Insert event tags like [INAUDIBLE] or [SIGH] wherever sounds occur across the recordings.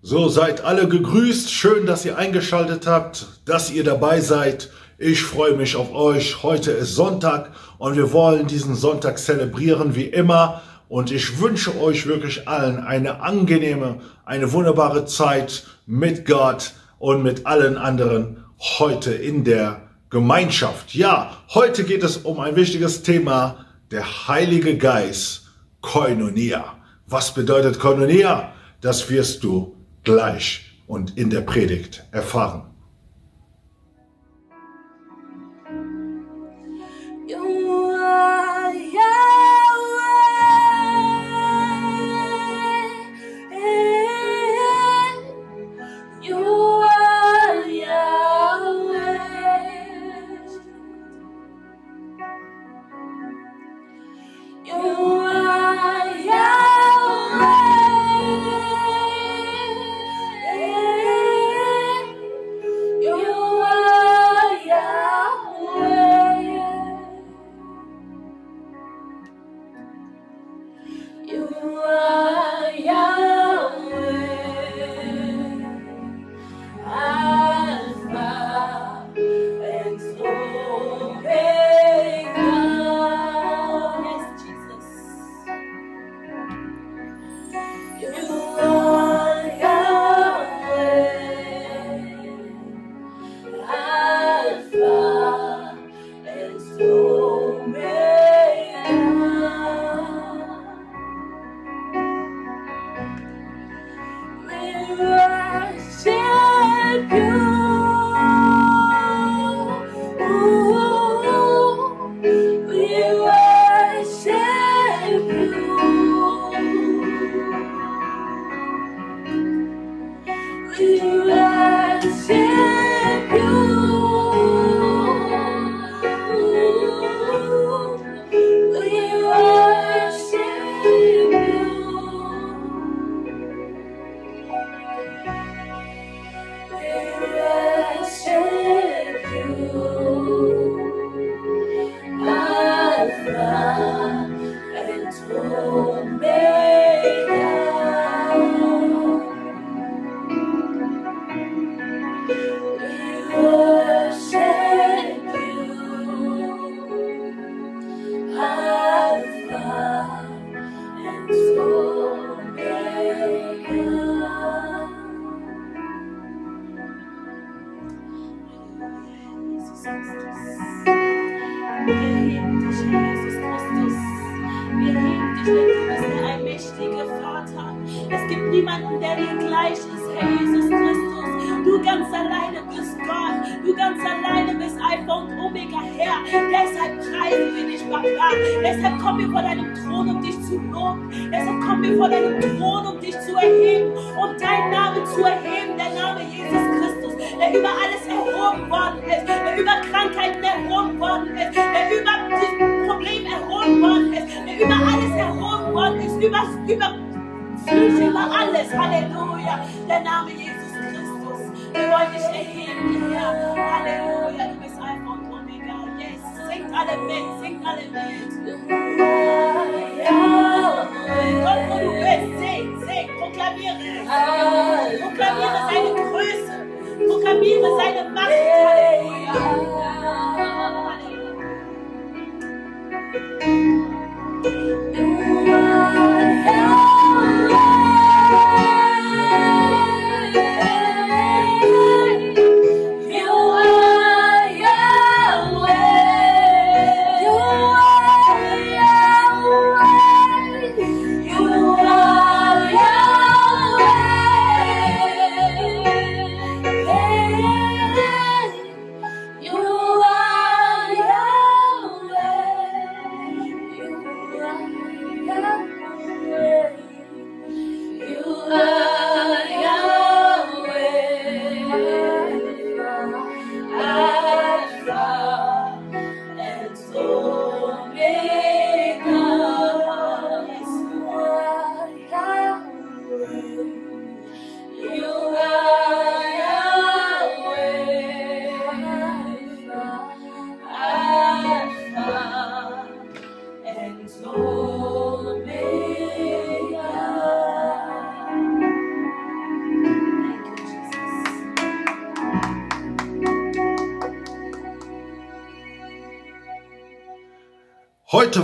So seid alle gegrüßt. Schön, dass ihr eingeschaltet habt, dass ihr dabei seid. Ich freue mich auf euch. Heute ist Sonntag und wir wollen diesen Sonntag zelebrieren wie immer. Und ich wünsche euch wirklich allen eine angenehme, eine wunderbare Zeit mit Gott und mit allen anderen heute in der Gemeinschaft. Ja, heute geht es um ein wichtiges Thema, der Heilige Geist, Koinonia. Was bedeutet Koinonia? Das wirst du gleich und in der Predigt erfahren. Deshalb kommen wir vor deinem Thron, um dich zu loben. Deshalb kommen wir vor deinem Thron, um dich zu erheben, um deinen Namen zu erheben, der Name Jesus Christus, der über alles erhoben worden ist, der über Krankheiten erhoben worden ist, der über Probleme erhoben worden ist, der über alles erhoben worden ist, über, über Flüche, über alles. Halleluja, der Name Jesus Christus. Wir wollen dich erheben, Herr. Halleluja, du bist einfach und Omega. Yes, singt alle mit, singt alle mit.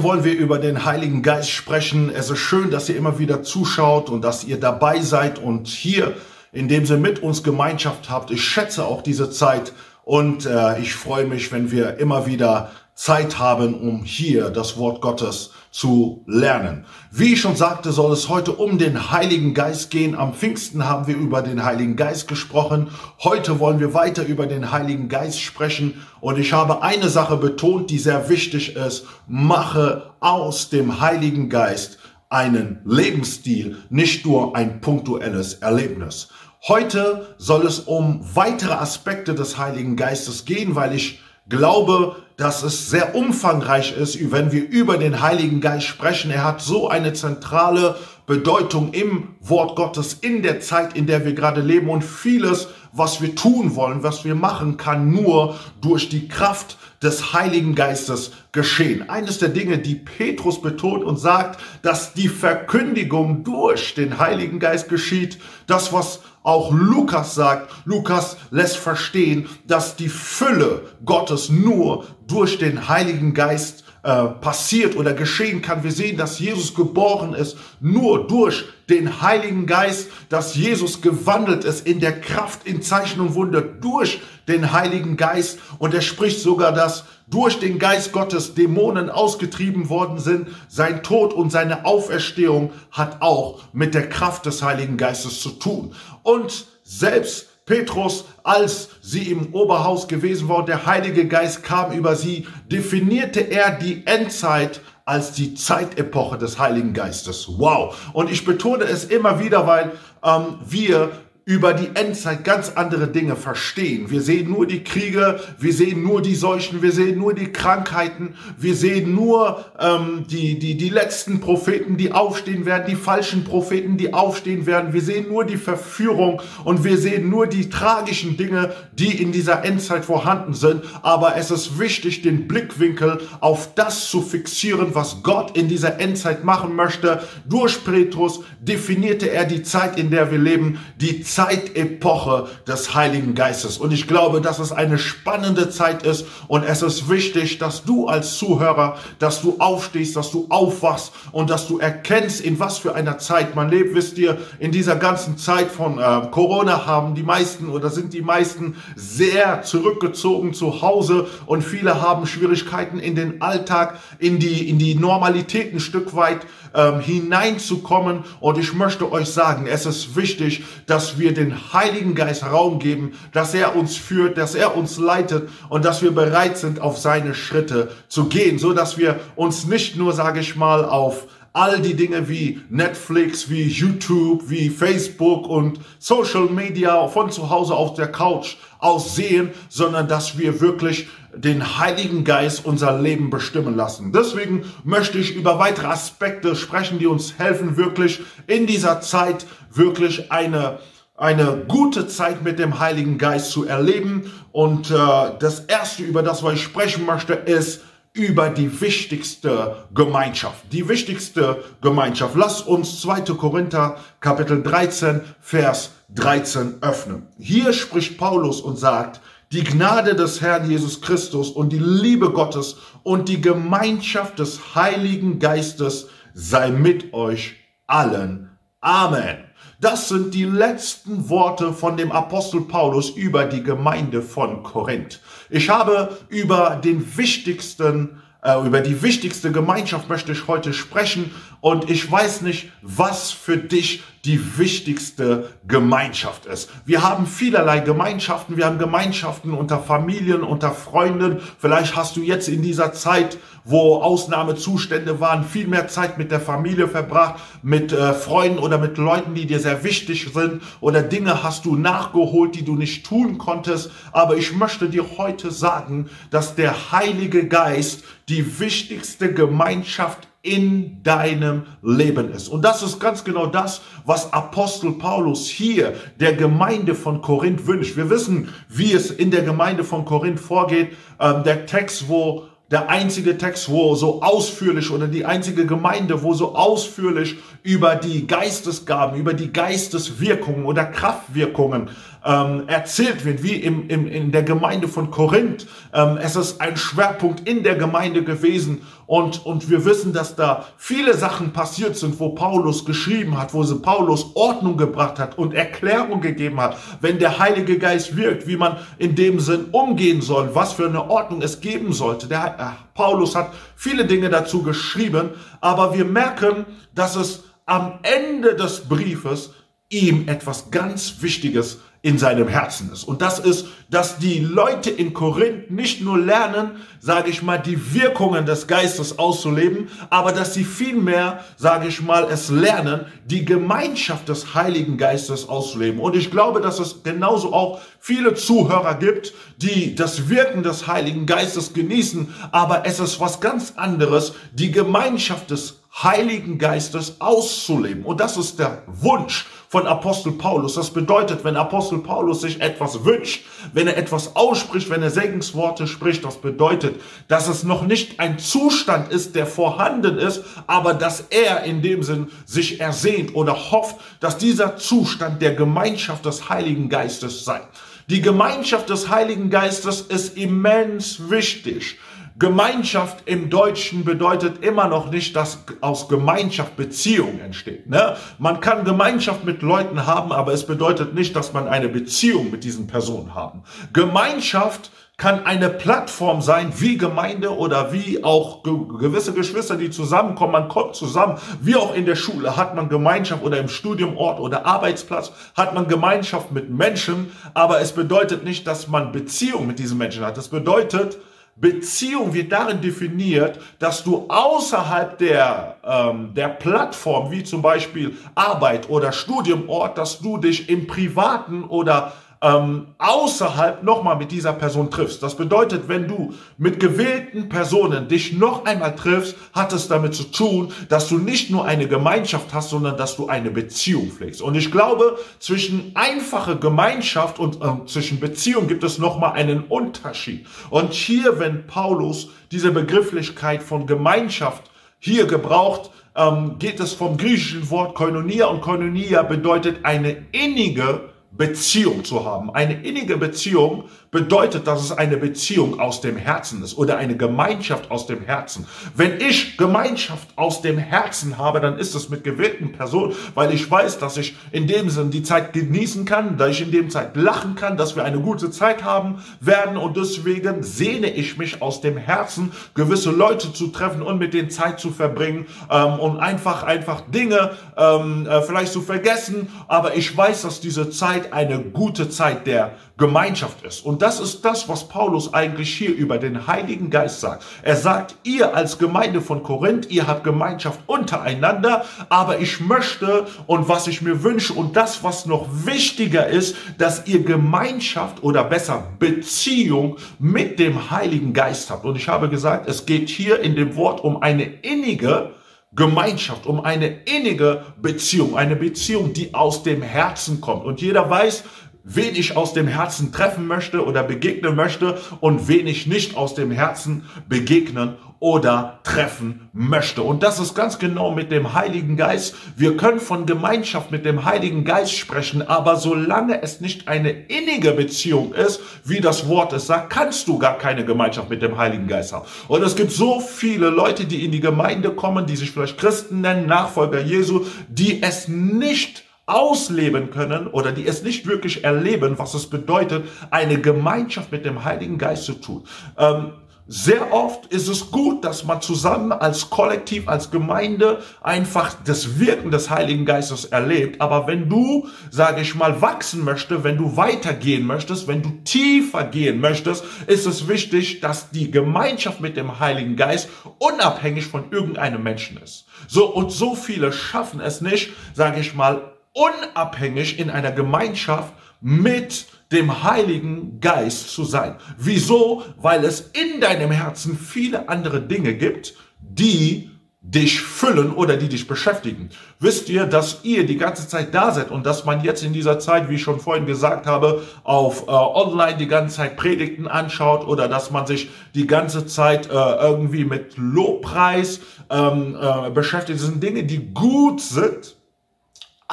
Wollen wir über den Heiligen Geist sprechen. Es ist schön, dass ihr immer wieder zuschaut und dass ihr dabei seid und hier in dem Sinne mit uns Gemeinschaft habt. Ich schätze auch diese Zeit und äh, ich freue mich, wenn wir immer wieder Zeit haben, um hier das Wort Gottes zu lernen. Wie ich schon sagte, soll es heute um den Heiligen Geist gehen. Am Pfingsten haben wir über den Heiligen Geist gesprochen. Heute wollen wir weiter über den Heiligen Geist sprechen. Und ich habe eine Sache betont, die sehr wichtig ist. Mache aus dem Heiligen Geist einen Lebensstil, nicht nur ein punktuelles Erlebnis. Heute soll es um weitere Aspekte des Heiligen Geistes gehen, weil ich glaube, dass es sehr umfangreich ist, wenn wir über den Heiligen Geist sprechen. Er hat so eine zentrale Bedeutung im Wort Gottes, in der Zeit, in der wir gerade leben. Und vieles, was wir tun wollen, was wir machen, kann nur durch die Kraft des Heiligen Geistes geschehen. Eines der Dinge, die Petrus betont und sagt, dass die Verkündigung durch den Heiligen Geist geschieht, das, was auch Lukas sagt, Lukas lässt verstehen, dass die Fülle Gottes nur durch den Heiligen Geist äh, passiert oder geschehen kann. Wir sehen, dass Jesus geboren ist nur durch den Heiligen Geist, dass Jesus gewandelt ist in der Kraft, in Zeichen und Wunder durch den Heiligen Geist. Und er spricht sogar, dass durch den Geist Gottes Dämonen ausgetrieben worden sind. Sein Tod und seine Auferstehung hat auch mit der Kraft des Heiligen Geistes zu tun. Und selbst Petrus, als sie im Oberhaus gewesen war der Heilige Geist kam über sie, definierte er die Endzeit als die Zeitepoche des Heiligen Geistes. Wow. Und ich betone es immer wieder, weil ähm, wir über die Endzeit ganz andere Dinge verstehen. Wir sehen nur die Kriege, wir sehen nur die Seuchen, wir sehen nur die Krankheiten, wir sehen nur ähm, die, die, die letzten Propheten, die aufstehen werden, die falschen Propheten, die aufstehen werden. Wir sehen nur die Verführung und wir sehen nur die tragischen Dinge, die in dieser Endzeit vorhanden sind. Aber es ist wichtig, den Blickwinkel auf das zu fixieren, was Gott in dieser Endzeit machen möchte. Durch Petrus definierte er die Zeit, in der wir leben, die Zeitepoche des Heiligen Geistes. Und ich glaube, dass es eine spannende Zeit ist und es ist wichtig, dass du als Zuhörer, dass du aufstehst, dass du aufwachst und dass du erkennst, in was für einer Zeit man lebt. Wisst ihr, in dieser ganzen Zeit von äh, Corona haben die meisten oder sind die meisten sehr zurückgezogen zu Hause und viele haben Schwierigkeiten in den Alltag, in die, in die Normalität ein Stück weit ähm, hineinzukommen. Und ich möchte euch sagen, es ist wichtig, dass wir den Heiligen Geist Raum geben, dass er uns führt, dass er uns leitet und dass wir bereit sind, auf seine Schritte zu gehen, so dass wir uns nicht nur, sage ich mal, auf all die Dinge wie Netflix, wie YouTube, wie Facebook und Social Media von zu Hause auf der Couch aussehen, sondern dass wir wirklich den Heiligen Geist unser Leben bestimmen lassen. Deswegen möchte ich über weitere Aspekte sprechen, die uns helfen, wirklich in dieser Zeit wirklich eine eine gute Zeit mit dem Heiligen Geist zu erleben. Und äh, das Erste, über das was ich sprechen möchte, ist über die wichtigste Gemeinschaft. Die wichtigste Gemeinschaft. Lass uns 2. Korinther Kapitel 13, Vers 13 öffnen. Hier spricht Paulus und sagt, die Gnade des Herrn Jesus Christus und die Liebe Gottes und die Gemeinschaft des Heiligen Geistes sei mit euch allen. Amen. Das sind die letzten Worte von dem Apostel Paulus über die Gemeinde von Korinth. Ich habe über den wichtigsten äh, über die wichtigste Gemeinschaft möchte ich heute sprechen und ich weiß nicht, was für dich die wichtigste Gemeinschaft ist. Wir haben vielerlei Gemeinschaften. Wir haben Gemeinschaften unter Familien, unter Freunden. Vielleicht hast du jetzt in dieser Zeit, wo Ausnahmezustände waren, viel mehr Zeit mit der Familie verbracht, mit äh, Freunden oder mit Leuten, die dir sehr wichtig sind oder Dinge hast du nachgeholt, die du nicht tun konntest. Aber ich möchte dir heute sagen, dass der Heilige Geist die wichtigste Gemeinschaft in deinem Leben ist. Und das ist ganz genau das, was Apostel Paulus hier der Gemeinde von Korinth wünscht. Wir wissen, wie es in der Gemeinde von Korinth vorgeht. Ähm, der Text, wo der einzige Text, wo so ausführlich oder die einzige Gemeinde, wo so ausführlich über die Geistesgaben, über die Geisteswirkungen oder Kraftwirkungen ähm, erzählt wird, wie im, im, in der Gemeinde von Korinth. Ähm, es ist ein Schwerpunkt in der Gemeinde gewesen und, und wir wissen, dass da viele Sachen passiert sind, wo Paulus geschrieben hat, wo sie Paulus Ordnung gebracht hat und Erklärung gegeben hat, wenn der Heilige Geist wirkt, wie man in dem Sinn umgehen soll, was für eine Ordnung es geben sollte. Der, äh, Paulus hat viele Dinge dazu geschrieben, aber wir merken, dass es am Ende des Briefes ihm etwas ganz Wichtiges in seinem Herzen ist. Und das ist, dass die Leute in Korinth nicht nur lernen, sage ich mal, die Wirkungen des Geistes auszuleben, aber dass sie vielmehr, sage ich mal, es lernen, die Gemeinschaft des Heiligen Geistes auszuleben. Und ich glaube, dass es genauso auch viele Zuhörer gibt, die das Wirken des Heiligen Geistes genießen, aber es ist was ganz anderes, die Gemeinschaft des Heiligen Geistes auszuleben. Und das ist der Wunsch von Apostel Paulus. Das bedeutet, wenn Apostel Paulus sich etwas wünscht, wenn er etwas ausspricht, wenn er Segensworte spricht, das bedeutet, dass es noch nicht ein Zustand ist, der vorhanden ist, aber dass er in dem Sinn sich ersehnt oder hofft, dass dieser Zustand der Gemeinschaft des Heiligen Geistes sei. Die Gemeinschaft des Heiligen Geistes ist immens wichtig. Gemeinschaft im Deutschen bedeutet immer noch nicht, dass aus Gemeinschaft Beziehung entsteht. Ne? Man kann Gemeinschaft mit Leuten haben, aber es bedeutet nicht, dass man eine Beziehung mit diesen Personen haben. Gemeinschaft kann eine Plattform sein, wie Gemeinde oder wie auch ge gewisse Geschwister, die zusammenkommen. Man kommt zusammen, wie auch in der Schule hat man Gemeinschaft oder im Studiumort oder Arbeitsplatz hat man Gemeinschaft mit Menschen, aber es bedeutet nicht, dass man Beziehung mit diesen Menschen hat. Das bedeutet, Beziehung wird darin definiert, dass du außerhalb der, ähm, der Plattform, wie zum Beispiel Arbeit oder Studiumort, dass du dich im privaten oder ähm, außerhalb nochmal mit dieser Person triffst. Das bedeutet, wenn du mit gewählten Personen dich noch einmal triffst, hat es damit zu tun, dass du nicht nur eine Gemeinschaft hast, sondern dass du eine Beziehung pflegst. Und ich glaube, zwischen einfache Gemeinschaft und äh, zwischen Beziehung gibt es nochmal einen Unterschied. Und hier, wenn Paulus diese Begrifflichkeit von Gemeinschaft hier gebraucht, ähm, geht es vom griechischen Wort Koinonia und Koinonia bedeutet eine innige Beziehung zu haben. Eine innige Beziehung bedeutet, dass es eine Beziehung aus dem Herzen ist oder eine Gemeinschaft aus dem Herzen. Wenn ich Gemeinschaft aus dem Herzen habe, dann ist es mit gewählten Personen, weil ich weiß, dass ich in dem Sinn die Zeit genießen kann, dass ich in dem Zeit lachen kann, dass wir eine gute Zeit haben werden und deswegen sehne ich mich aus dem Herzen, gewisse Leute zu treffen und mit denen Zeit zu verbringen ähm, und einfach, einfach Dinge ähm, äh, vielleicht zu vergessen, aber ich weiß, dass diese Zeit eine gute Zeit der Gemeinschaft ist. Und das ist das, was Paulus eigentlich hier über den Heiligen Geist sagt. Er sagt, ihr als Gemeinde von Korinth, ihr habt Gemeinschaft untereinander, aber ich möchte und was ich mir wünsche und das, was noch wichtiger ist, dass ihr Gemeinschaft oder besser Beziehung mit dem Heiligen Geist habt. Und ich habe gesagt, es geht hier in dem Wort um eine innige Gemeinschaft, um eine innige Beziehung, eine Beziehung, die aus dem Herzen kommt. Und jeder weiß, wen ich aus dem Herzen treffen möchte oder begegnen möchte und wen ich nicht aus dem Herzen begegnen oder treffen möchte. Und das ist ganz genau mit dem Heiligen Geist. Wir können von Gemeinschaft mit dem Heiligen Geist sprechen, aber solange es nicht eine innige Beziehung ist, wie das Wort es sagt, kannst du gar keine Gemeinschaft mit dem Heiligen Geist haben. Und es gibt so viele Leute, die in die Gemeinde kommen, die sich vielleicht Christen nennen, Nachfolger Jesu, die es nicht ausleben können oder die es nicht wirklich erleben, was es bedeutet, eine Gemeinschaft mit dem Heiligen Geist zu tun. Ähm, sehr oft ist es gut, dass man zusammen als Kollektiv, als Gemeinde einfach das Wirken des Heiligen Geistes erlebt. Aber wenn du, sage ich mal, wachsen möchtest, wenn du weitergehen möchtest, wenn du tiefer gehen möchtest, ist es wichtig, dass die Gemeinschaft mit dem Heiligen Geist unabhängig von irgendeinem Menschen ist. So und so viele schaffen es nicht, sage ich mal, unabhängig in einer Gemeinschaft mit dem Heiligen Geist zu sein. Wieso? Weil es in deinem Herzen viele andere Dinge gibt, die dich füllen oder die dich beschäftigen. Wisst ihr, dass ihr die ganze Zeit da seid und dass man jetzt in dieser Zeit, wie ich schon vorhin gesagt habe, auf äh, online die ganze Zeit Predigten anschaut oder dass man sich die ganze Zeit äh, irgendwie mit Lobpreis ähm, äh, beschäftigt. Das sind Dinge, die gut sind,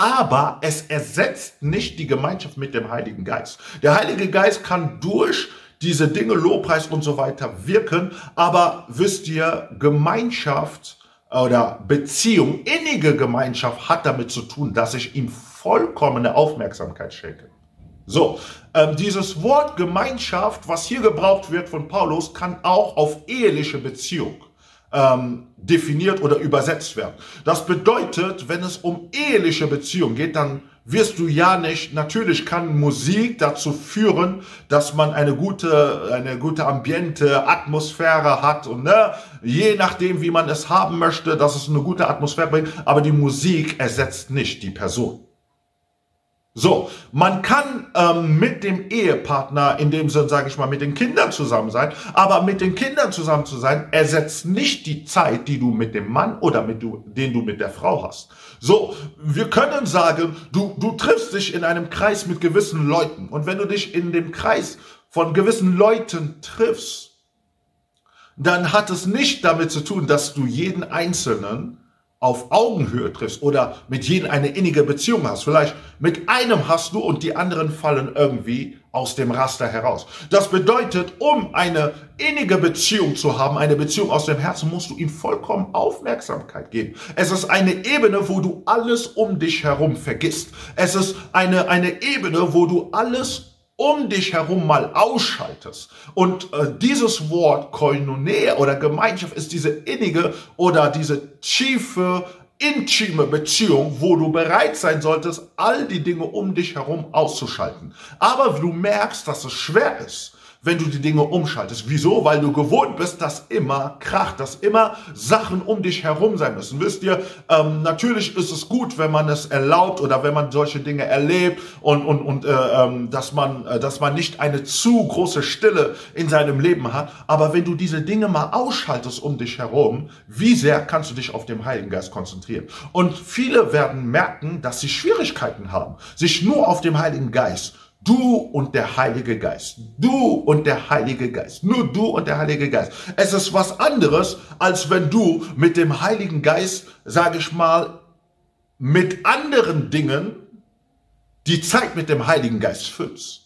aber es ersetzt nicht die Gemeinschaft mit dem Heiligen Geist. Der Heilige Geist kann durch diese Dinge, Lobpreis und so weiter wirken, aber wisst ihr, Gemeinschaft oder Beziehung, innige Gemeinschaft hat damit zu tun, dass ich ihm vollkommene Aufmerksamkeit schenke. So, ähm, dieses Wort Gemeinschaft, was hier gebraucht wird von Paulus, kann auch auf eheliche Beziehung ähm, definiert oder übersetzt werden. Das bedeutet, wenn es um eheliche Beziehung geht, dann wirst du ja nicht, natürlich kann Musik dazu führen, dass man eine gute, eine gute Ambiente, Atmosphäre hat und ne, je nachdem, wie man es haben möchte, dass es eine gute Atmosphäre bringt, aber die Musik ersetzt nicht die Person. So, man kann ähm, mit dem Ehepartner, in dem Sinn, sage ich mal, mit den Kindern zusammen sein, aber mit den Kindern zusammen zu sein, ersetzt nicht die Zeit, die du mit dem Mann oder mit du, den du mit der Frau hast. So, wir können sagen, du, du triffst dich in einem Kreis mit gewissen Leuten und wenn du dich in dem Kreis von gewissen Leuten triffst, dann hat es nicht damit zu tun, dass du jeden Einzelnen auf Augenhöhe triffst oder mit jedem eine innige Beziehung hast. Vielleicht mit einem hast du und die anderen fallen irgendwie aus dem Raster heraus. Das bedeutet, um eine innige Beziehung zu haben, eine Beziehung aus dem Herzen, musst du ihm vollkommen Aufmerksamkeit geben. Es ist eine Ebene, wo du alles um dich herum vergisst. Es ist eine, eine Ebene, wo du alles um dich herum mal ausschaltest. Und äh, dieses Wort Koinonia oder Gemeinschaft ist diese innige oder diese tiefe, intime Beziehung, wo du bereit sein solltest, all die Dinge um dich herum auszuschalten. Aber du merkst, dass es schwer ist wenn du die Dinge umschaltest. Wieso? Weil du gewohnt bist, dass immer kracht, dass immer Sachen um dich herum sein müssen. Wisst ihr, ähm, natürlich ist es gut, wenn man es erlaubt oder wenn man solche Dinge erlebt und, und, und äh, ähm, dass, man, äh, dass man nicht eine zu große Stille in seinem Leben hat. Aber wenn du diese Dinge mal ausschaltest um dich herum, wie sehr kannst du dich auf den Heiligen Geist konzentrieren? Und viele werden merken, dass sie Schwierigkeiten haben, sich nur auf den Heiligen Geist Du und der Heilige Geist. Du und der Heilige Geist. Nur du und der Heilige Geist. Es ist was anderes, als wenn du mit dem Heiligen Geist, sage ich mal, mit anderen Dingen die Zeit mit dem Heiligen Geist füllst.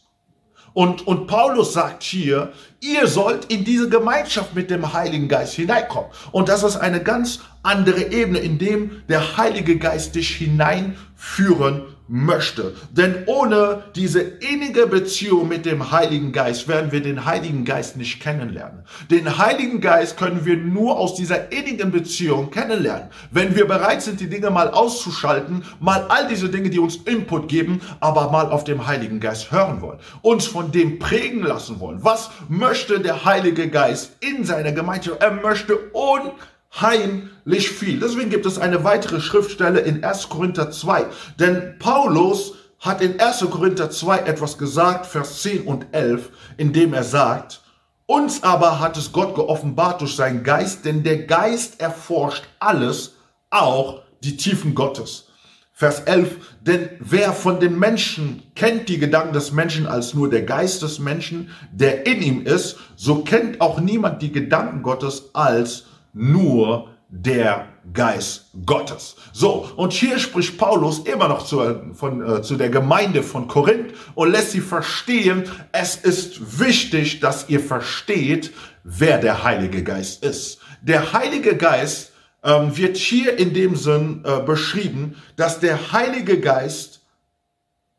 Und, und Paulus sagt hier, ihr sollt in diese Gemeinschaft mit dem Heiligen Geist hineinkommen. Und das ist eine ganz andere Ebene, in dem der Heilige Geist dich hineinführen möchte. Denn ohne diese innige Beziehung mit dem Heiligen Geist werden wir den Heiligen Geist nicht kennenlernen. Den Heiligen Geist können wir nur aus dieser innigen Beziehung kennenlernen. Wenn wir bereit sind, die Dinge mal auszuschalten, mal all diese Dinge, die uns Input geben, aber mal auf dem Heiligen Geist hören wollen, uns von dem prägen lassen wollen. Was möchte der Heilige Geist in seiner Gemeinde? Er möchte un heimlich viel. Deswegen gibt es eine weitere Schriftstelle in 1. Korinther 2. Denn Paulus hat in 1. Korinther 2 etwas gesagt, Vers 10 und 11, in dem er sagt, uns aber hat es Gott geoffenbart durch seinen Geist, denn der Geist erforscht alles, auch die Tiefen Gottes. Vers 11, denn wer von den Menschen kennt die Gedanken des Menschen als nur der Geist des Menschen, der in ihm ist, so kennt auch niemand die Gedanken Gottes als nur der Geist Gottes. So, und hier spricht Paulus immer noch zu, von, äh, zu der Gemeinde von Korinth und lässt sie verstehen, es ist wichtig, dass ihr versteht, wer der Heilige Geist ist. Der Heilige Geist ähm, wird hier in dem Sinn äh, beschrieben, dass der Heilige Geist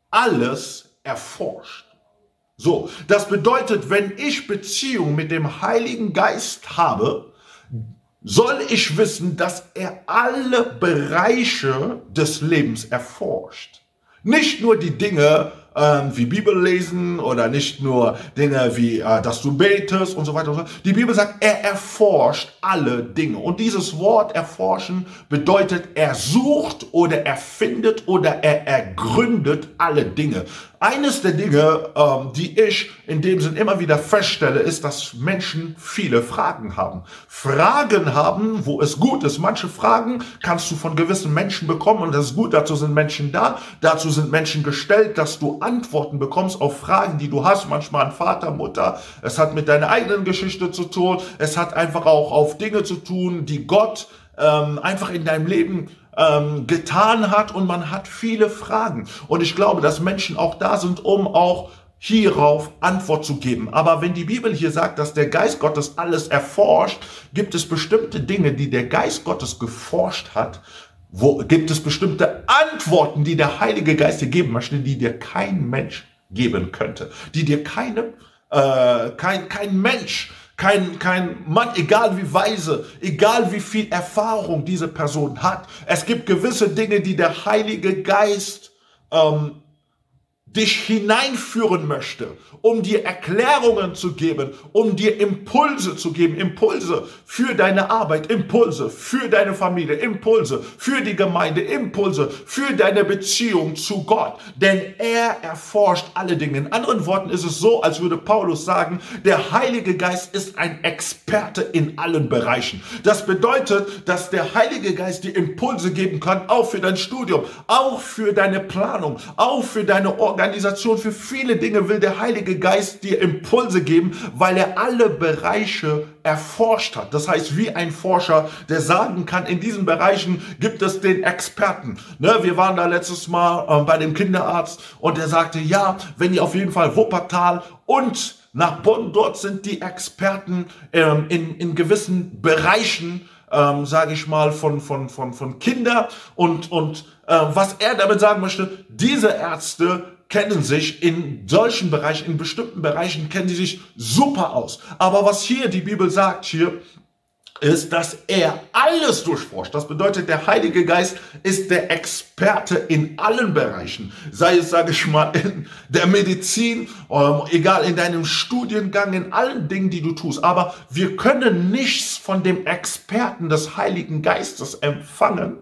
alles erforscht. So, das bedeutet, wenn ich Beziehung mit dem Heiligen Geist habe, soll ich wissen, dass er alle Bereiche des Lebens erforscht. Nicht nur die Dinge ähm, wie Bibel lesen oder nicht nur Dinge wie, äh, dass du betest und so weiter und so. Die Bibel sagt, er erforscht alle Dinge. Und dieses Wort erforschen bedeutet, er sucht oder er findet oder er ergründet alle Dinge. Eines der Dinge, ähm, die ich in dem Sinn immer wieder feststelle, ist, dass Menschen viele Fragen haben. Fragen haben, wo es gut ist. Manche Fragen kannst du von gewissen Menschen bekommen und das ist gut. Dazu sind Menschen da. Dazu sind Menschen gestellt, dass du Antworten bekommst auf Fragen, die du hast. Manchmal an Vater, Mutter. Es hat mit deiner eigenen Geschichte zu tun. Es hat einfach auch auf Dinge zu tun, die Gott ähm, einfach in deinem Leben ähm, getan hat und man hat viele Fragen. Und ich glaube, dass Menschen auch da sind, um auch hierauf Antwort zu geben. Aber wenn die Bibel hier sagt, dass der Geist Gottes alles erforscht, gibt es bestimmte Dinge, die der Geist Gottes geforscht hat, wo gibt es bestimmte Antworten, die der Heilige Geist dir geben möchte, die dir kein Mensch geben könnte, die dir keine, äh, kein, kein Mensch kein, kein Mann, egal wie weise, egal wie viel Erfahrung diese Person hat. Es gibt gewisse Dinge, die der Heilige Geist ähm, dich hineinführen möchte, um dir Erklärungen zu geben, um dir Impulse zu geben, Impulse für deine Arbeit, Impulse für deine Familie, Impulse für die Gemeinde, Impulse für deine Beziehung zu Gott. Denn er erforscht alle Dinge. In anderen Worten ist es so, als würde Paulus sagen, der Heilige Geist ist ein Experte in allen Bereichen. Das bedeutet, dass der Heilige Geist dir Impulse geben kann, auch für dein Studium, auch für deine Planung, auch für deine Organisation, Organisation, für viele Dinge will der Heilige Geist dir Impulse geben, weil er alle Bereiche erforscht hat. Das heißt, wie ein Forscher, der sagen kann, in diesen Bereichen gibt es den Experten. Ne, wir waren da letztes Mal äh, bei dem Kinderarzt und der sagte, ja, wenn ihr auf jeden Fall Wuppertal und nach Bonn, dort sind die Experten ähm, in, in gewissen Bereichen, ähm, sage ich mal, von, von, von, von Kinder und, und äh, was er damit sagen möchte, diese Ärzte kennen sich in solchen Bereichen, in bestimmten Bereichen kennen sie sich super aus. Aber was hier die Bibel sagt, hier ist, dass er alles durchforscht. Das bedeutet, der Heilige Geist ist der Experte in allen Bereichen. Sei es, sage ich mal, in der Medizin, ähm, egal in deinem Studiengang, in allen Dingen, die du tust. Aber wir können nichts von dem Experten des Heiligen Geistes empfangen,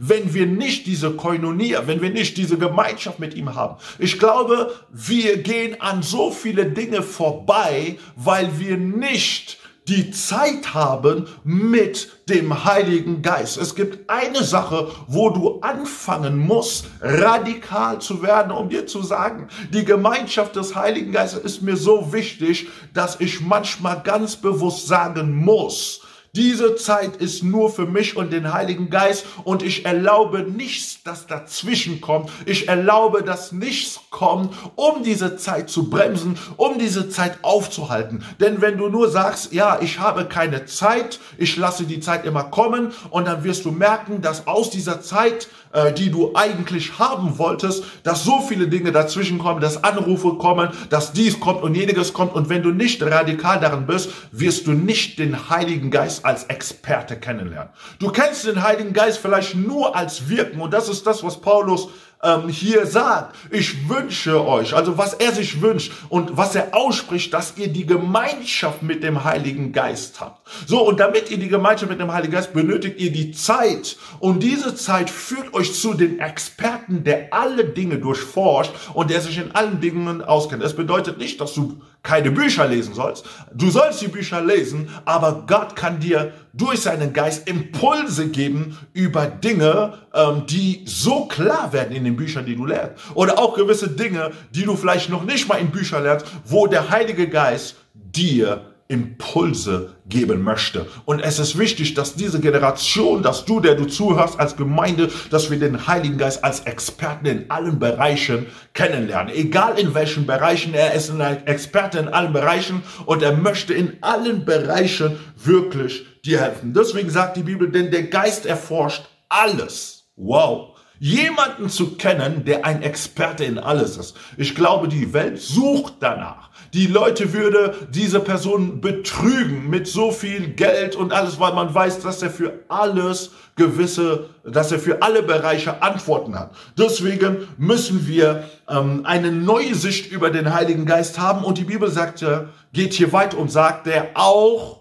wenn wir nicht diese Koinonia, wenn wir nicht diese Gemeinschaft mit ihm haben. Ich glaube, wir gehen an so viele Dinge vorbei, weil wir nicht die Zeit haben mit dem Heiligen Geist. Es gibt eine Sache, wo du anfangen musst, radikal zu werden, um dir zu sagen, die Gemeinschaft des Heiligen Geistes ist mir so wichtig, dass ich manchmal ganz bewusst sagen muss, diese Zeit ist nur für mich und den Heiligen Geist und ich erlaube nichts, das dazwischen kommt. Ich erlaube, dass nichts kommt, um diese Zeit zu bremsen, um diese Zeit aufzuhalten. Denn wenn du nur sagst, ja, ich habe keine Zeit, ich lasse die Zeit immer kommen und dann wirst du merken, dass aus dieser Zeit äh, die du eigentlich haben wolltest, dass so viele Dinge dazwischen kommen, dass Anrufe kommen, dass dies kommt und jeniges kommt. Und wenn du nicht radikal darin bist, wirst du nicht den Heiligen Geist als Experte kennenlernen. Du kennst den Heiligen Geist vielleicht nur als Wirken. Und das ist das, was Paulus ähm, hier sagt. Ich wünsche euch, also was er sich wünscht und was er ausspricht, dass ihr die Gemeinschaft mit dem Heiligen Geist habt. So, und damit ihr die Gemeinschaft mit dem Heiligen Geist benötigt ihr die Zeit. Und diese Zeit führt euch zu den Experten, der alle Dinge durchforscht und der sich in allen Dingen auskennt. Es bedeutet nicht, dass du keine Bücher lesen sollst. Du sollst die Bücher lesen, aber Gott kann dir durch seinen Geist Impulse geben über Dinge, ähm, die so klar werden in den Büchern, die du lernst. Oder auch gewisse Dinge, die du vielleicht noch nicht mal in Büchern lernst, wo der Heilige Geist dir Impulse geben möchte. Und es ist wichtig, dass diese Generation, dass du, der du zuhörst als Gemeinde, dass wir den Heiligen Geist als Experten in allen Bereichen kennenlernen. Egal in welchen Bereichen, er ist ein Experte in allen Bereichen und er möchte in allen Bereichen wirklich dir helfen. Deswegen sagt die Bibel, denn der Geist erforscht alles. Wow jemanden zu kennen, der ein Experte in alles ist. Ich glaube, die Welt sucht danach. Die Leute würde diese Person betrügen mit so viel Geld und alles, weil man weiß, dass er für alles gewisse, dass er für alle Bereiche Antworten hat. Deswegen müssen wir ähm, eine neue Sicht über den Heiligen Geist haben und die Bibel sagt geht hier weit und sagt, der auch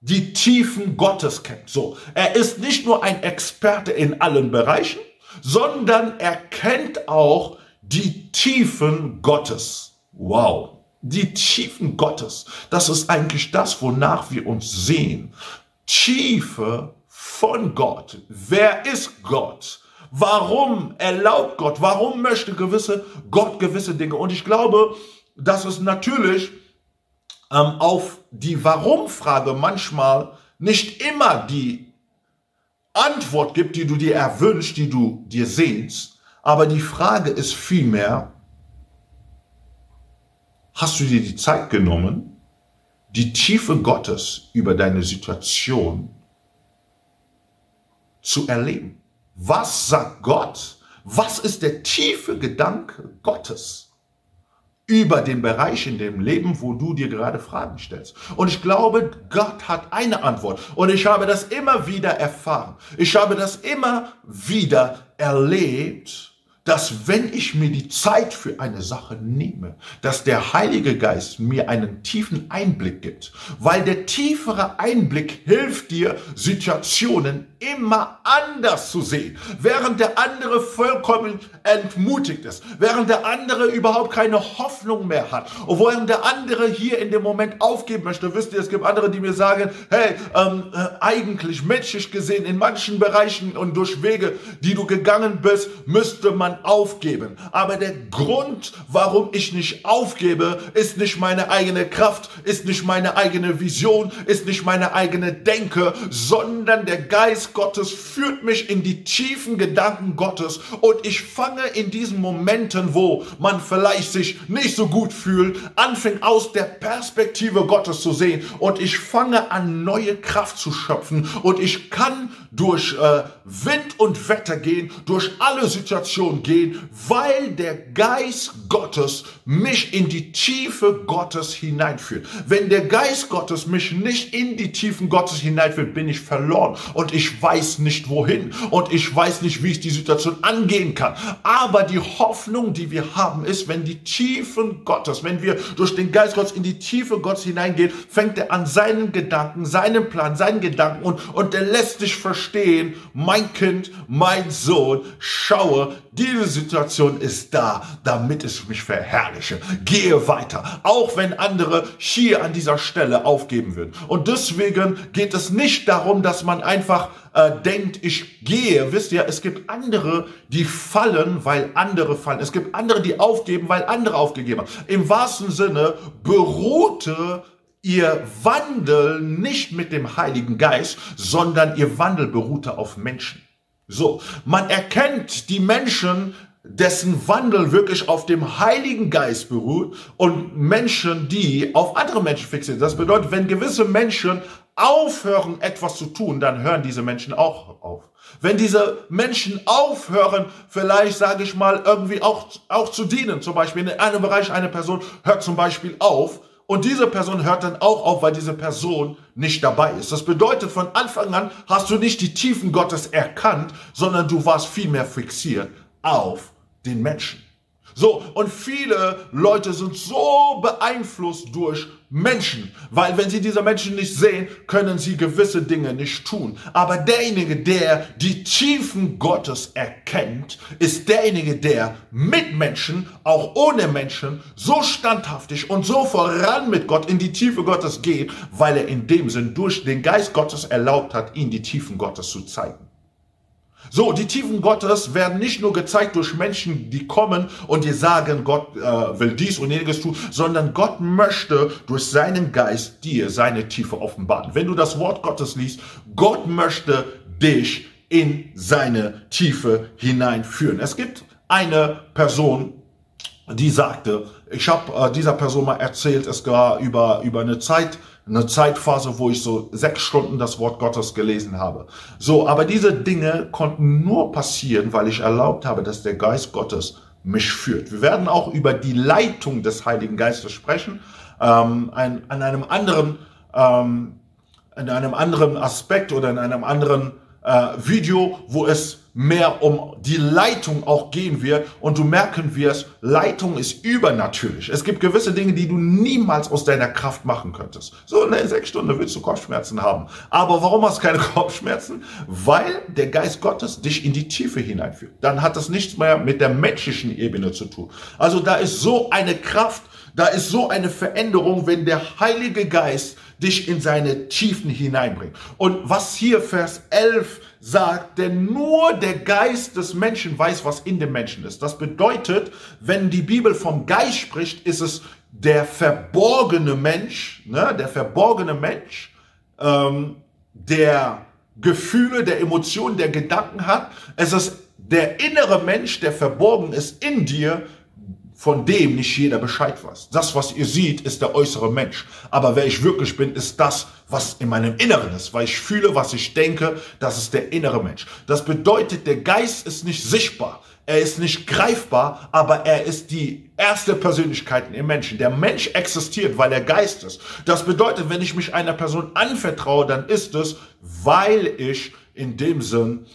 die Tiefen Gottes kennt. So, er ist nicht nur ein Experte in allen Bereichen, sondern er kennt auch die Tiefen Gottes. Wow. Die Tiefen Gottes. Das ist eigentlich das, wonach wir uns sehen. Tiefe von Gott. Wer ist Gott? Warum erlaubt Gott? Warum möchte gewisse Gott gewisse Dinge? Und ich glaube, dass es natürlich ähm, auf die Warum-Frage manchmal nicht immer die Antwort gibt, die du dir erwünscht, die du dir sehnst. Aber die Frage ist vielmehr, hast du dir die Zeit genommen, die Tiefe Gottes über deine Situation zu erleben? Was sagt Gott? Was ist der tiefe Gedanke Gottes? über den Bereich in dem Leben, wo du dir gerade Fragen stellst. Und ich glaube, Gott hat eine Antwort. Und ich habe das immer wieder erfahren. Ich habe das immer wieder erlebt dass wenn ich mir die Zeit für eine Sache nehme, dass der Heilige Geist mir einen tiefen Einblick gibt, weil der tiefere Einblick hilft dir, Situationen immer anders zu sehen, während der andere vollkommen entmutigt ist, während der andere überhaupt keine Hoffnung mehr hat. Und während der andere hier in dem Moment aufgeben möchte. Wisst ihr, es gibt andere, die mir sagen, hey, ähm, äh, eigentlich menschlich gesehen in manchen Bereichen und durch Wege, die du gegangen bist, müsste man man aufgeben. Aber der Grund, warum ich nicht aufgebe, ist nicht meine eigene Kraft, ist nicht meine eigene Vision, ist nicht meine eigene Denke, sondern der Geist Gottes führt mich in die tiefen Gedanken Gottes. Und ich fange in diesen Momenten, wo man vielleicht sich nicht so gut fühlt, anfängt aus der Perspektive Gottes zu sehen. Und ich fange an neue Kraft zu schöpfen. Und ich kann durch äh, Wind und Wetter gehen, durch alle Situationen gehen, weil der Geist Gottes mich in die Tiefe Gottes hineinführt. Wenn der Geist Gottes mich nicht in die Tiefen Gottes hineinführt, bin ich verloren und ich weiß nicht wohin und ich weiß nicht, wie ich die Situation angehen kann. Aber die Hoffnung, die wir haben, ist, wenn die Tiefen Gottes, wenn wir durch den Geist Gottes in die Tiefe Gottes hineingehen, fängt er an seinen Gedanken, seinen Plan, seinen Gedanken und, und er lässt dich verstehen, mein Kind, mein Sohn, schaue, diese Situation ist da, damit es mich verherrliche. Gehe weiter, auch wenn andere hier an dieser Stelle aufgeben würden. Und deswegen geht es nicht darum, dass man einfach äh, denkt, ich gehe. Wisst ihr, es gibt andere, die fallen, weil andere fallen. Es gibt andere, die aufgeben, weil andere aufgegeben haben. Im wahrsten Sinne beruhte ihr Wandel nicht mit dem Heiligen Geist, sondern ihr Wandel beruhte auf Menschen. So, man erkennt die Menschen, dessen Wandel wirklich auf dem Heiligen Geist beruht und Menschen, die auf andere Menschen fixiert. Das bedeutet, wenn gewisse Menschen aufhören, etwas zu tun, dann hören diese Menschen auch auf. Wenn diese Menschen aufhören, vielleicht sage ich mal, irgendwie auch, auch zu dienen, zum Beispiel in einem Bereich eine Person hört zum Beispiel auf, und diese Person hört dann auch auf, weil diese Person nicht dabei ist. Das bedeutet, von Anfang an hast du nicht die Tiefen Gottes erkannt, sondern du warst vielmehr fixiert auf den Menschen. So, und viele Leute sind so beeinflusst durch Menschen, weil wenn sie diese Menschen nicht sehen, können sie gewisse Dinge nicht tun. Aber derjenige, der die Tiefen Gottes erkennt, ist derjenige, der mit Menschen, auch ohne Menschen, so standhaftig und so voran mit Gott in die Tiefe Gottes geht, weil er in dem Sinn durch den Geist Gottes erlaubt hat, ihn die Tiefen Gottes zu zeigen. So, die Tiefen Gottes werden nicht nur gezeigt durch Menschen, die kommen und dir sagen, Gott äh, will dies und jenes tun, sondern Gott möchte durch seinen Geist dir seine Tiefe offenbaren. Wenn du das Wort Gottes liest, Gott möchte dich in seine Tiefe hineinführen. Es gibt eine Person, die sagte, ich habe äh, dieser Person mal erzählt, es war über, über eine Zeit, eine Zeitphase, wo ich so sechs Stunden das Wort Gottes gelesen habe. So, aber diese Dinge konnten nur passieren, weil ich erlaubt habe, dass der Geist Gottes mich führt. Wir werden auch über die Leitung des Heiligen Geistes sprechen, ähm, ein, an einem anderen, ähm, in einem anderen Aspekt oder in einem anderen äh, Video, wo es mehr um die Leitung auch gehen wird und du merken wirst, Leitung ist übernatürlich. Es gibt gewisse Dinge, die du niemals aus deiner Kraft machen könntest. So in der sechs Stunden willst du Kopfschmerzen haben. Aber warum hast du keine [LAUGHS] Kopfschmerzen? Weil der Geist Gottes dich in die Tiefe hineinführt. Dann hat das nichts mehr mit der menschlichen Ebene zu tun. Also da ist so eine Kraft, da ist so eine Veränderung, wenn der Heilige Geist dich in seine Tiefen hineinbringt. Und was hier Vers 11 sagt, denn nur der Geist des Menschen weiß, was in dem Menschen ist. Das bedeutet, wenn die Bibel vom Geist spricht, ist es der verborgene Mensch, ne, der verborgene Mensch, ähm, der Gefühle, der Emotionen, der Gedanken hat. Es ist der innere Mensch, der verborgen ist in dir, von dem nicht jeder Bescheid weiß. Das, was ihr seht, ist der äußere Mensch. Aber wer ich wirklich bin, ist das, was in meinem Inneren ist. Weil ich fühle, was ich denke, das ist der innere Mensch. Das bedeutet, der Geist ist nicht sichtbar. Er ist nicht greifbar, aber er ist die erste Persönlichkeit im Menschen. Der Mensch existiert, weil er Geist ist. Das bedeutet, wenn ich mich einer Person anvertraue, dann ist es, weil ich in dem Sinn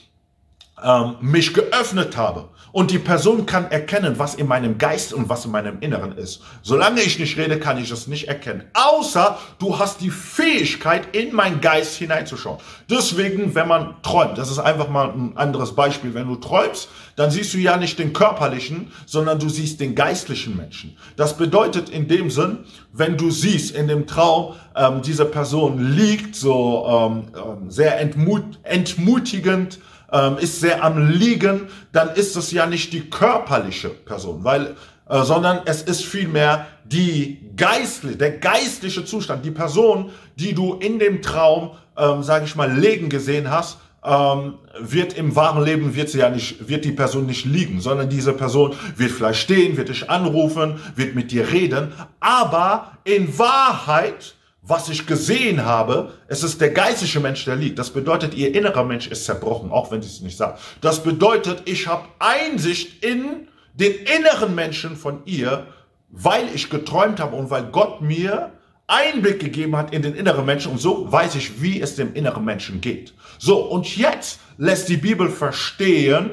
ähm, mich geöffnet habe. Und die Person kann erkennen, was in meinem Geist und was in meinem Inneren ist. Solange ich nicht rede, kann ich es nicht erkennen. Außer du hast die Fähigkeit, in meinen Geist hineinzuschauen. Deswegen, wenn man träumt, das ist einfach mal ein anderes Beispiel. Wenn du träumst, dann siehst du ja nicht den körperlichen, sondern du siehst den geistlichen Menschen. Das bedeutet in dem Sinn, wenn du siehst in dem Traum, ähm, diese Person liegt so ähm, ähm sehr entmut entmutigend, ähm, ist sehr am Liegen, dann ist es ja nicht die körperliche Person, weil, äh, sondern es ist vielmehr die geistliche, der geistliche Zustand, die Person, die du in dem Traum, ähm, sage ich mal, legen gesehen hast, ähm, wird im wahren Leben wird sie ja nicht, wird die Person nicht liegen, sondern diese Person wird vielleicht stehen, wird dich anrufen, wird mit dir reden, aber in Wahrheit was ich gesehen habe, es ist der geistliche Mensch, der liegt. Das bedeutet, ihr innerer Mensch ist zerbrochen, auch wenn sie es nicht sagt. Das bedeutet, ich habe Einsicht in den inneren Menschen von ihr, weil ich geträumt habe und weil Gott mir Einblick gegeben hat in den inneren Menschen und so weiß ich, wie es dem inneren Menschen geht. So, und jetzt lässt die Bibel verstehen,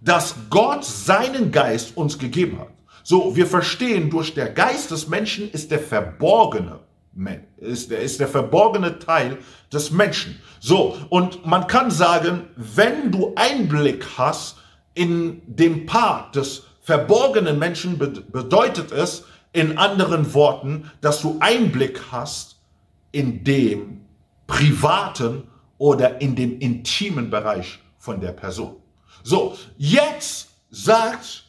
dass Gott seinen Geist uns gegeben hat. So, wir verstehen, durch der Geist des Menschen ist der verborgene ist, der ist der verborgene Teil des Menschen. So, und man kann sagen, wenn du Einblick hast in den Part des verborgenen Menschen, bedeutet es in anderen Worten, dass du Einblick hast in dem privaten oder in dem intimen Bereich von der Person. So, jetzt sagt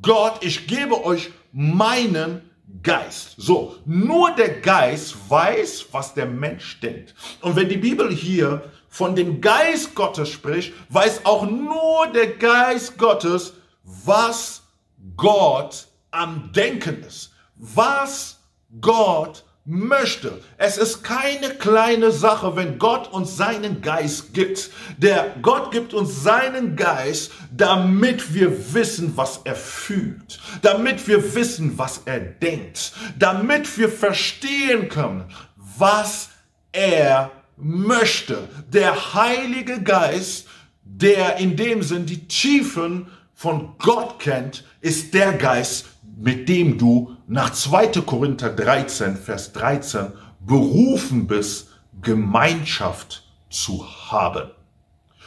Gott, ich gebe euch meinen Geist. So, nur der Geist weiß, was der Mensch denkt. Und wenn die Bibel hier von dem Geist Gottes spricht, weiß auch nur der Geist Gottes, was Gott am Denken ist. Was Gott möchte. Es ist keine kleine Sache, wenn Gott uns seinen Geist gibt. Der Gott gibt uns seinen Geist, damit wir wissen, was er fühlt, damit wir wissen, was er denkt, damit wir verstehen können, was er möchte. Der Heilige Geist, der in dem Sinn die Tiefen von Gott kennt, ist der Geist, mit dem du nach 2. Korinther 13, Vers 13 berufen bist, Gemeinschaft zu haben.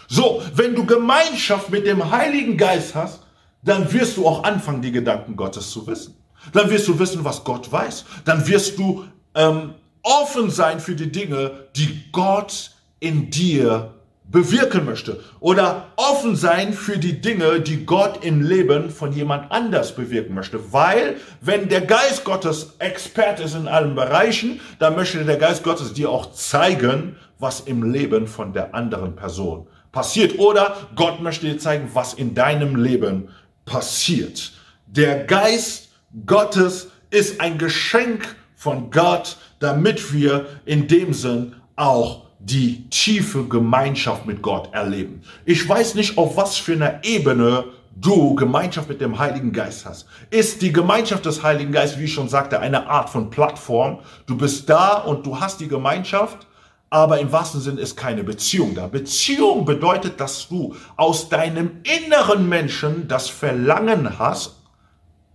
So, wenn du Gemeinschaft mit dem Heiligen Geist hast, dann wirst du auch anfangen, die Gedanken Gottes zu wissen. Dann wirst du wissen, was Gott weiß. Dann wirst du ähm, offen sein für die Dinge, die Gott in dir bewirken möchte oder offen sein für die Dinge, die Gott im Leben von jemand anders bewirken möchte. Weil wenn der Geist Gottes Expert ist in allen Bereichen, dann möchte der Geist Gottes dir auch zeigen, was im Leben von der anderen Person passiert. Oder Gott möchte dir zeigen, was in deinem Leben passiert. Der Geist Gottes ist ein Geschenk von Gott, damit wir in dem Sinn auch die tiefe Gemeinschaft mit Gott erleben. Ich weiß nicht, auf was für einer Ebene du Gemeinschaft mit dem Heiligen Geist hast. Ist die Gemeinschaft des Heiligen Geistes, wie ich schon sagte, eine Art von Plattform. Du bist da und du hast die Gemeinschaft, aber im wahrsten Sinne ist keine Beziehung da. Beziehung bedeutet, dass du aus deinem inneren Menschen das Verlangen hast,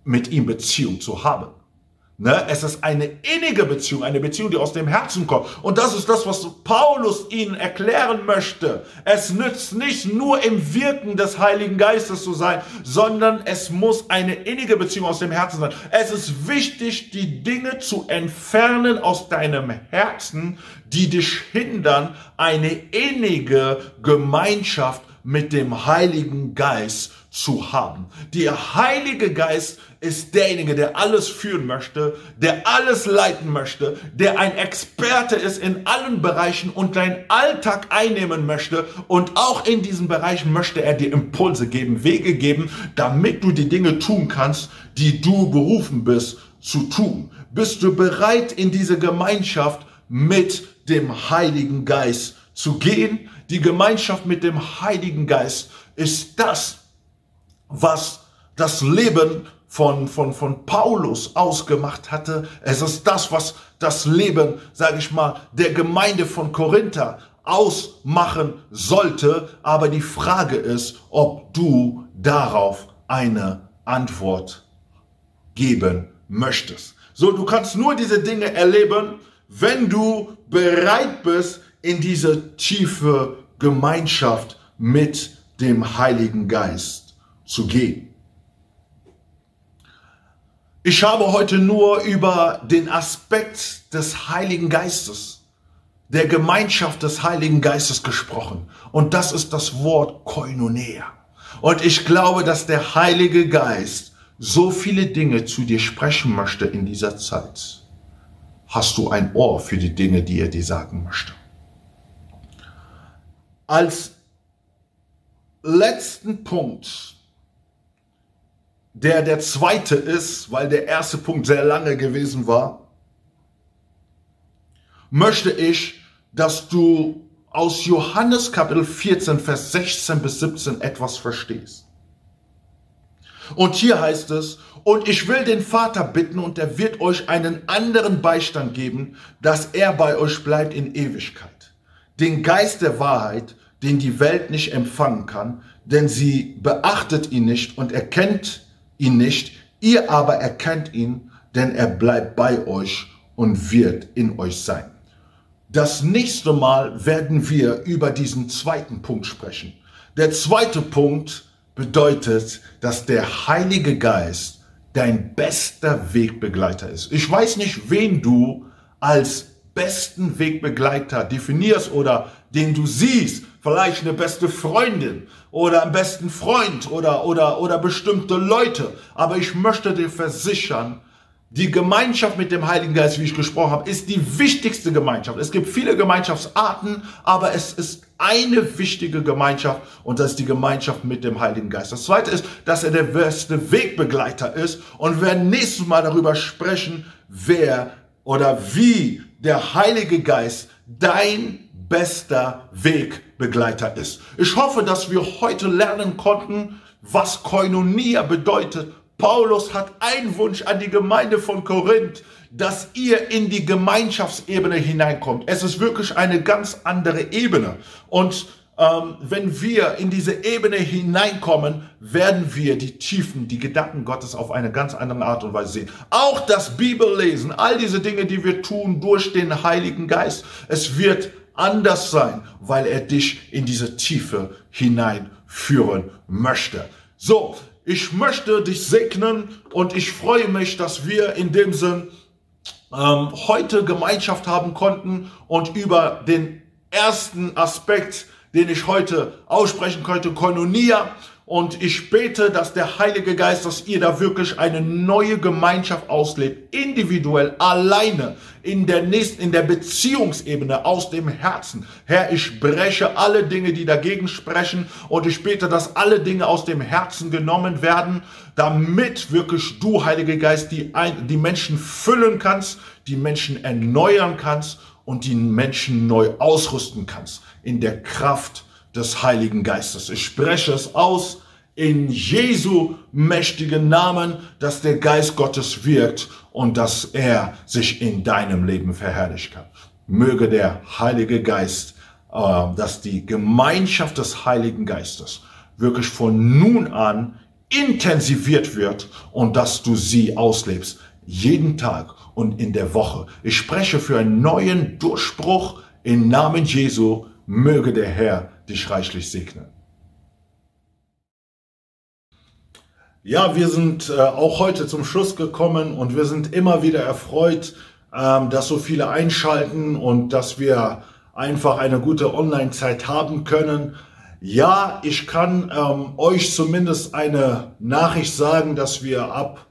mit ihm Beziehung zu haben. Ne? Es ist eine innige Beziehung, eine Beziehung, die aus dem Herzen kommt. Und das ist das, was Paulus ihnen erklären möchte. Es nützt nicht nur im Wirken des Heiligen Geistes zu sein, sondern es muss eine innige Beziehung aus dem Herzen sein. Es ist wichtig, die Dinge zu entfernen aus deinem Herzen, die dich hindern, eine innige Gemeinschaft mit dem Heiligen Geist zu haben. Der Heilige Geist ist derjenige, der alles führen möchte, der alles leiten möchte, der ein Experte ist in allen Bereichen und deinen Alltag einnehmen möchte. Und auch in diesen Bereichen möchte er dir Impulse geben, Wege geben, damit du die Dinge tun kannst, die du berufen bist zu tun. Bist du bereit, in diese Gemeinschaft mit dem Heiligen Geist zu gehen? Die Gemeinschaft mit dem Heiligen Geist ist das, was das Leben von, von, von Paulus ausgemacht hatte. Es ist das, was das Leben, sage ich mal, der Gemeinde von Korinther ausmachen sollte. Aber die Frage ist, ob du darauf eine Antwort geben möchtest. So, du kannst nur diese Dinge erleben, wenn du bereit bist, in diese tiefe Gemeinschaft mit dem Heiligen Geist zu gehen. Ich habe heute nur über den Aspekt des Heiligen Geistes, der Gemeinschaft des Heiligen Geistes gesprochen. Und das ist das Wort Koinonia. Und ich glaube, dass der Heilige Geist so viele Dinge zu dir sprechen möchte in dieser Zeit. Hast du ein Ohr für die Dinge, die er dir sagen möchte? Als letzten Punkt der der zweite ist, weil der erste Punkt sehr lange gewesen war, möchte ich, dass du aus Johannes Kapitel 14, Vers 16 bis 17 etwas verstehst. Und hier heißt es, und ich will den Vater bitten, und er wird euch einen anderen Beistand geben, dass er bei euch bleibt in Ewigkeit. Den Geist der Wahrheit, den die Welt nicht empfangen kann, denn sie beachtet ihn nicht und erkennt ihn nicht, ihr aber erkennt ihn, denn er bleibt bei euch und wird in euch sein. Das nächste Mal werden wir über diesen zweiten Punkt sprechen. Der zweite Punkt bedeutet, dass der Heilige Geist dein bester Wegbegleiter ist. Ich weiß nicht, wen du als besten Wegbegleiter definierst oder den du siehst, vielleicht eine beste Freundin oder einen besten Freund oder, oder, oder bestimmte Leute. Aber ich möchte dir versichern, die Gemeinschaft mit dem Heiligen Geist, wie ich gesprochen habe, ist die wichtigste Gemeinschaft. Es gibt viele Gemeinschaftsarten, aber es ist eine wichtige Gemeinschaft und das ist die Gemeinschaft mit dem Heiligen Geist. Das zweite ist, dass er der beste Wegbegleiter ist und wir werden nächstes Mal darüber sprechen, wer oder wie der Heilige Geist dein bester Wegbegleiter ist. Ich hoffe, dass wir heute lernen konnten, was Koinonia bedeutet. Paulus hat einen Wunsch an die Gemeinde von Korinth, dass ihr in die Gemeinschaftsebene hineinkommt. Es ist wirklich eine ganz andere Ebene. Und ähm, wenn wir in diese Ebene hineinkommen, werden wir die Tiefen, die Gedanken Gottes auf eine ganz andere Art und Weise sehen. Auch das Bibellesen, all diese Dinge, die wir tun durch den Heiligen Geist, es wird anders sein, weil er dich in diese Tiefe hineinführen möchte. So, ich möchte dich segnen und ich freue mich, dass wir in dem Sinn ähm, heute Gemeinschaft haben konnten und über den ersten Aspekt, den ich heute aussprechen könnte, Koinonia, und ich bete, dass der Heilige Geist, dass ihr da wirklich eine neue Gemeinschaft auslebt, individuell, alleine, in der nächsten, in der Beziehungsebene, aus dem Herzen. Herr, ich breche alle Dinge, die dagegen sprechen und ich bete, dass alle Dinge aus dem Herzen genommen werden, damit wirklich du, Heilige Geist, die, die Menschen füllen kannst, die Menschen erneuern kannst und die Menschen neu ausrüsten kannst in der Kraft des Heiligen Geistes. Ich spreche es aus in Jesu mächtigen Namen, dass der Geist Gottes wirkt und dass er sich in deinem Leben verherrlichen kann. möge der Heilige Geist, äh, dass die Gemeinschaft des Heiligen Geistes wirklich von nun an intensiviert wird und dass du sie auslebst. Jeden Tag und in der Woche. Ich spreche für einen neuen Durchbruch im Namen Jesu. Möge der Herr dich reichlich segnen. Ja, wir sind äh, auch heute zum Schluss gekommen und wir sind immer wieder erfreut, ähm, dass so viele einschalten und dass wir einfach eine gute Online-Zeit haben können. Ja, ich kann ähm, euch zumindest eine Nachricht sagen, dass wir ab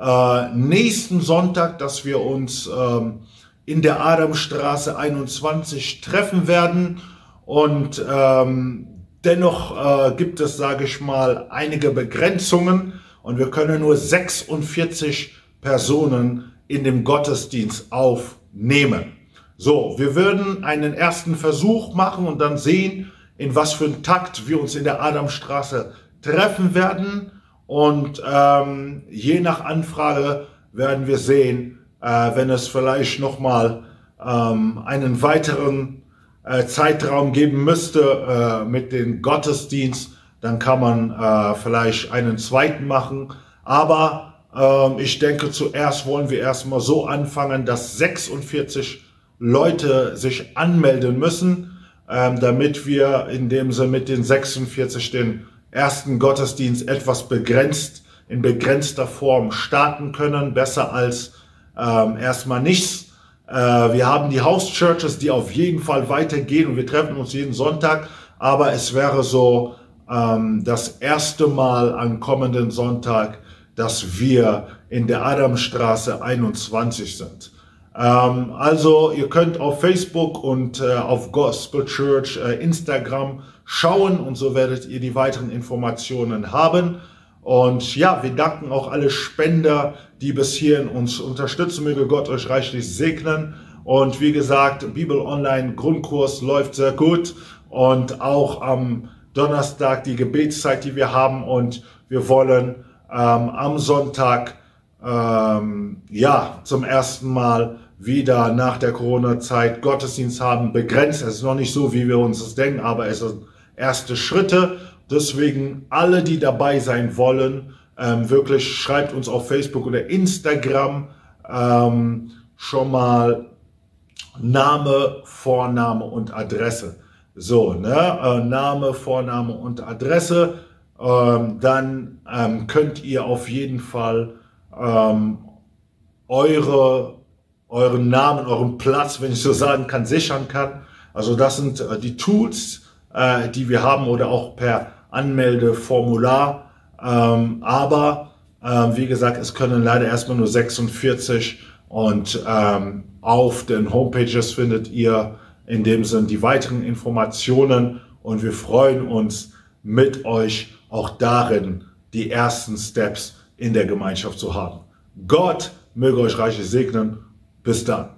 äh, nächsten Sonntag, dass wir uns ähm, in der Adamstraße 21 treffen werden und ähm, Dennoch äh, gibt es, sage ich mal, einige Begrenzungen und wir können nur 46 Personen in dem Gottesdienst aufnehmen. So, wir würden einen ersten Versuch machen und dann sehen, in was für einem Takt wir uns in der Adamstraße treffen werden. Und ähm, je nach Anfrage werden wir sehen, äh, wenn es vielleicht nochmal ähm, einen weiteren äh, Zeitraum geben müsste äh, mit dem Gottesdienst, dann kann man äh, vielleicht einen zweiten machen. Aber ähm, ich denke, zuerst wollen wir erstmal so anfangen, dass 46 Leute sich anmelden müssen, ähm, damit wir in dem Sinne mit den 46 den ersten Gottesdienst etwas begrenzt, in begrenzter Form starten können, besser als ähm, erstmal nichts wir haben die House Churches, die auf jeden Fall weitergehen und wir treffen uns jeden Sonntag. Aber es wäre so ähm, das erste Mal am kommenden Sonntag, dass wir in der Adamstraße 21 sind. Ähm, also ihr könnt auf Facebook und äh, auf Gospel Church äh, Instagram schauen und so werdet ihr die weiteren Informationen haben. Und ja, wir danken auch alle Spender, die bis hierhin uns unterstützen. Möge Gott euch reichlich segnen. Und wie gesagt, Bibel Online Grundkurs läuft sehr gut. Und auch am Donnerstag die Gebetszeit, die wir haben. Und wir wollen ähm, am Sonntag ähm, ja zum ersten Mal wieder nach der Corona-Zeit Gottesdienst haben. Begrenzt. Es ist noch nicht so, wie wir uns das denken, aber es sind erste Schritte. Deswegen alle, die dabei sein wollen, ähm, wirklich schreibt uns auf Facebook oder Instagram ähm, schon mal Name, Vorname und Adresse. So, ne? Äh, Name, Vorname und Adresse. Ähm, dann ähm, könnt ihr auf jeden Fall ähm, eure, euren Namen, euren Platz, wenn ich so sagen kann, sichern kann. Also das sind äh, die Tools, äh, die wir haben oder auch per Anmeldeformular. Ähm, aber ähm, wie gesagt, es können leider erstmal nur 46 und ähm, auf den Homepages findet ihr in dem Sinn die weiteren Informationen und wir freuen uns mit euch auch darin, die ersten Steps in der Gemeinschaft zu haben. Gott möge euch reichlich segnen. Bis dann.